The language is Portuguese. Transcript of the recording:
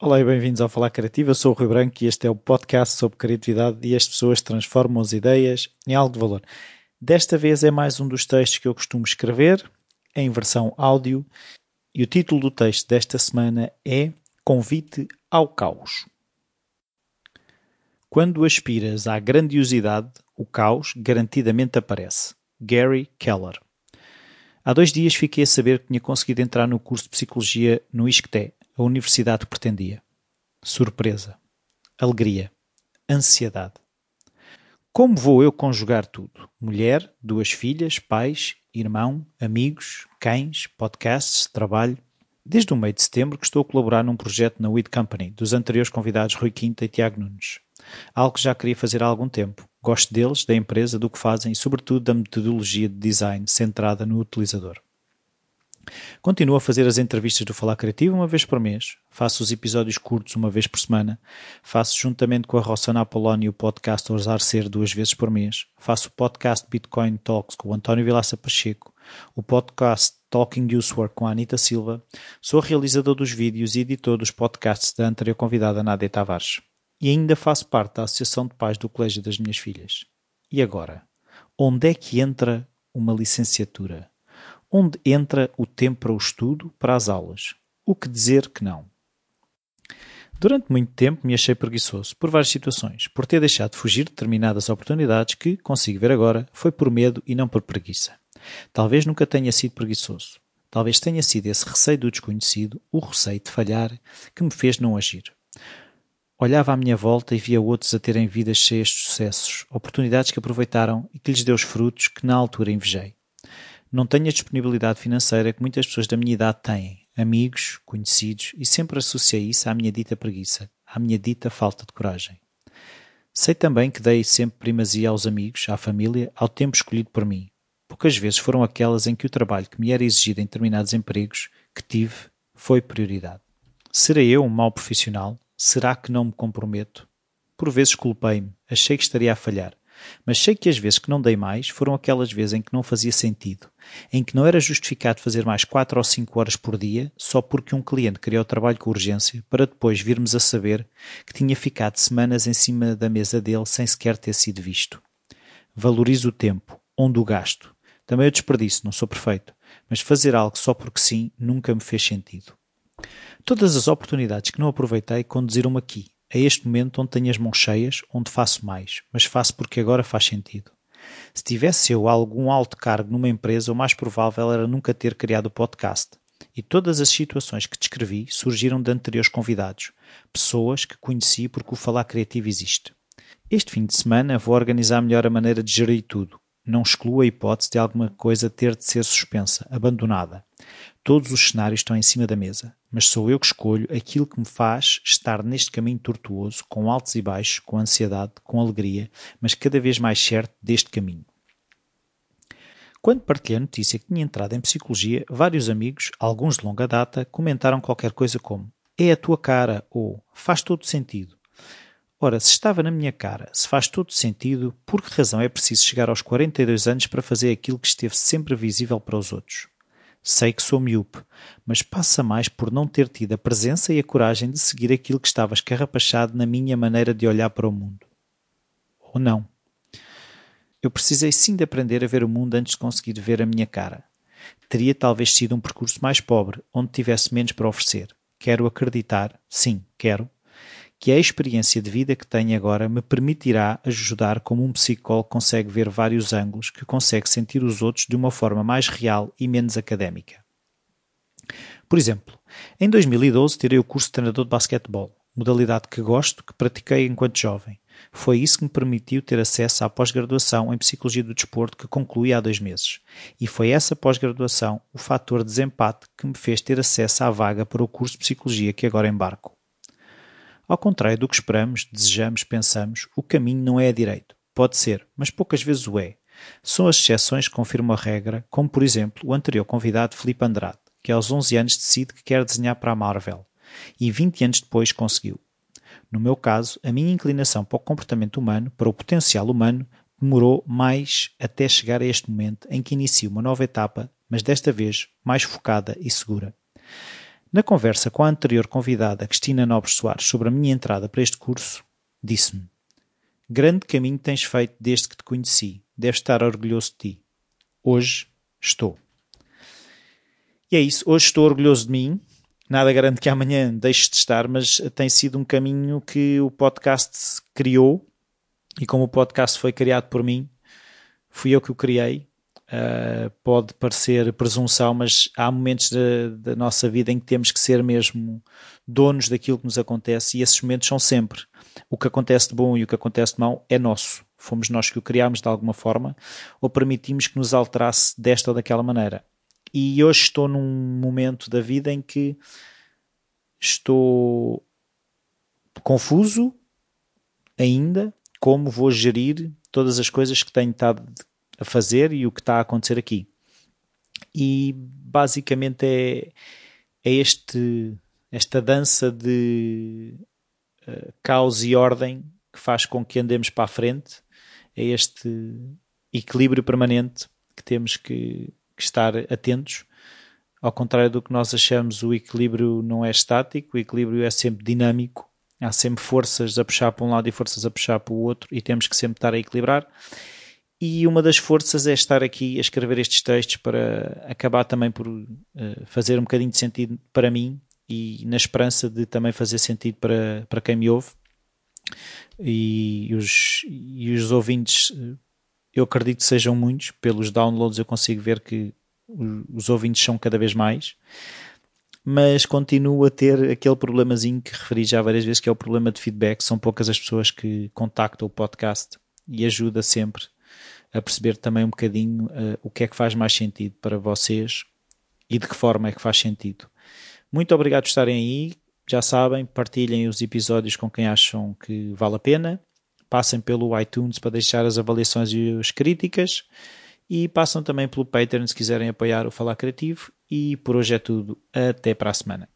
Olá e bem-vindos ao Falar Criativo. Eu sou o Rui Branco e este é o podcast sobre criatividade e as pessoas transformam as ideias em algo de valor. Desta vez é mais um dos textos que eu costumo escrever em versão áudio e o título do texto desta semana é Convite ao Caos. Quando aspiras à grandiosidade, o caos garantidamente aparece. Gary Keller. Há dois dias fiquei a saber que tinha conseguido entrar no curso de Psicologia no ISCTE, a universidade que pretendia. Surpresa. Alegria. Ansiedade. Como vou eu conjugar tudo? Mulher, duas filhas, pais, irmão, amigos, cães, podcasts, trabalho. Desde o meio de setembro que estou a colaborar num projeto na Weed Company, dos anteriores convidados Rui Quinta e Tiago Nunes. Algo que já queria fazer há algum tempo. Gosto deles, da empresa, do que fazem e, sobretudo, da metodologia de design centrada no utilizador. Continuo a fazer as entrevistas do Falar Criativo uma vez por mês, faço os episódios curtos uma vez por semana, faço juntamente com a Rossana Apolónio o podcast Ousar Ser duas vezes por mês, faço o podcast Bitcoin Talks com o António Vilaça Pacheco, o podcast Talking Usework com a Anita Silva, sou realizador dos vídeos e editor dos podcasts da anterior convidada Nádia Tavares. E ainda faço parte da Associação de Pais do Colégio das Minhas Filhas. E agora? Onde é que entra uma licenciatura? onde entra o tempo para o estudo, para as aulas. O que dizer que não? Durante muito tempo me achei preguiçoso, por várias situações, por ter deixado de fugir determinadas oportunidades que, consigo ver agora, foi por medo e não por preguiça. Talvez nunca tenha sido preguiçoso. Talvez tenha sido esse receio do desconhecido, o receio de falhar, que me fez não agir. Olhava à minha volta e via outros a terem vidas cheias de sucessos, oportunidades que aproveitaram e que lhes deu os frutos que na altura invejei. Não tenho a disponibilidade financeira que muitas pessoas da minha idade têm, amigos, conhecidos, e sempre associei isso à minha dita preguiça, à minha dita falta de coragem. Sei também que dei sempre primazia aos amigos, à família, ao tempo escolhido por mim. Poucas vezes foram aquelas em que o trabalho que me era exigido em determinados empregos que tive foi prioridade. Serei eu um mau profissional? Será que não me comprometo? Por vezes culpei-me, achei que estaria a falhar, mas sei que as vezes que não dei mais foram aquelas vezes em que não fazia sentido, em que não era justificado fazer mais 4 ou 5 horas por dia só porque um cliente queria o trabalho com urgência, para depois virmos a saber que tinha ficado semanas em cima da mesa dele sem sequer ter sido visto. Valorizo o tempo, onde o gasto. Também o desperdício, não sou perfeito, mas fazer algo só porque sim nunca me fez sentido. Todas as oportunidades que não aproveitei conduziram-me aqui, a este momento onde tenho as mãos cheias, onde faço mais, mas faço porque agora faz sentido. Se tivesse eu algum alto cargo numa empresa, o mais provável era nunca ter criado o podcast. E todas as situações que descrevi surgiram de anteriores convidados, pessoas que conheci porque o Falar Criativo existe. Este fim de semana vou organizar melhor a maneira de gerir tudo. Não excluo a hipótese de alguma coisa ter de ser suspensa, abandonada. Todos os cenários estão em cima da mesa, mas sou eu que escolho aquilo que me faz estar neste caminho tortuoso, com altos e baixos, com ansiedade, com alegria, mas cada vez mais certo deste caminho. Quando partilhei a notícia que tinha entrado em psicologia, vários amigos, alguns de longa data, comentaram qualquer coisa como: É a tua cara ou faz todo sentido. Ora, se estava na minha cara, se faz todo sentido, por que razão é preciso chegar aos 42 anos para fazer aquilo que esteve sempre visível para os outros? Sei que sou miúpe, mas passa mais por não ter tido a presença e a coragem de seguir aquilo que estava escarrapachado na minha maneira de olhar para o mundo. Ou não. Eu precisei sim de aprender a ver o mundo antes de conseguir ver a minha cara. Teria talvez sido um percurso mais pobre, onde tivesse menos para oferecer. Quero acreditar, sim, quero, que a experiência de vida que tenho agora me permitirá ajudar como um psicólogo consegue ver vários ângulos, que consegue sentir os outros de uma forma mais real e menos académica. Por exemplo, em 2012 tirei o curso de treinador de basquetebol, modalidade que gosto, que pratiquei enquanto jovem. Foi isso que me permitiu ter acesso à pós-graduação em Psicologia do Desporto que concluí há dois meses. E foi essa pós-graduação o fator de desempate que me fez ter acesso à vaga para o curso de Psicologia que agora embarco. Ao contrário do que esperamos, desejamos, pensamos, o caminho não é a direito. Pode ser, mas poucas vezes o é. São as exceções que confirmam a regra, como por exemplo o anterior convidado Felipe Andrade, que aos 11 anos decide que quer desenhar para a Marvel e 20 anos depois conseguiu. No meu caso, a minha inclinação para o comportamento humano, para o potencial humano, demorou mais até chegar a este momento em que inicio uma nova etapa, mas desta vez mais focada e segura. Na conversa com a anterior convidada, Cristina Nobres Soares, sobre a minha entrada para este curso, disse-me: Grande caminho tens feito desde que te conheci. Deves estar orgulhoso de ti. Hoje estou. E é isso. Hoje estou orgulhoso de mim. Nada garante que amanhã deixe de estar, mas tem sido um caminho que o podcast criou. E como o podcast foi criado por mim, fui eu que o criei. Uh, pode parecer presunção, mas há momentos da, da, nossa vida em que temos que ser mesmo donos daquilo que nos acontece e esses momentos são sempre. O que acontece de bom e o que acontece de mau é nosso. Fomos nós que o criámos de alguma forma ou permitimos que nos alterasse desta ou daquela maneira. E hoje estou num momento da vida em que estou confuso ainda como vou gerir todas as coisas que tenho estado a fazer e o que está a acontecer aqui. E basicamente é, é este, esta dança de uh, caos e ordem que faz com que andemos para a frente, é este equilíbrio permanente que temos que, que estar atentos. Ao contrário do que nós achamos, o equilíbrio não é estático, o equilíbrio é sempre dinâmico. Há sempre forças a puxar para um lado e forças a puxar para o outro, e temos que sempre estar a equilibrar. E uma das forças é estar aqui a escrever estes textos para acabar também por uh, fazer um bocadinho de sentido para mim e na esperança de também fazer sentido para, para quem me ouve. E os, e os ouvintes, eh, eu acredito que sejam muitos, pelos downloads eu consigo ver que os ouvintes são cada vez mais, mas continuo a ter aquele problemazinho que referi já várias vezes, que é o problema de feedback. São poucas as pessoas que contactam o podcast e ajuda sempre a perceber também um bocadinho uh, o que é que faz mais sentido para vocês e de que forma é que faz sentido. Muito obrigado por estarem aí. Já sabem, partilhem os episódios com quem acham que vale a pena. Passem pelo iTunes para deixar as avaliações e as críticas. E passam também pelo Patreon se quiserem apoiar o Falar Criativo. E por hoje é tudo. Até para a semana.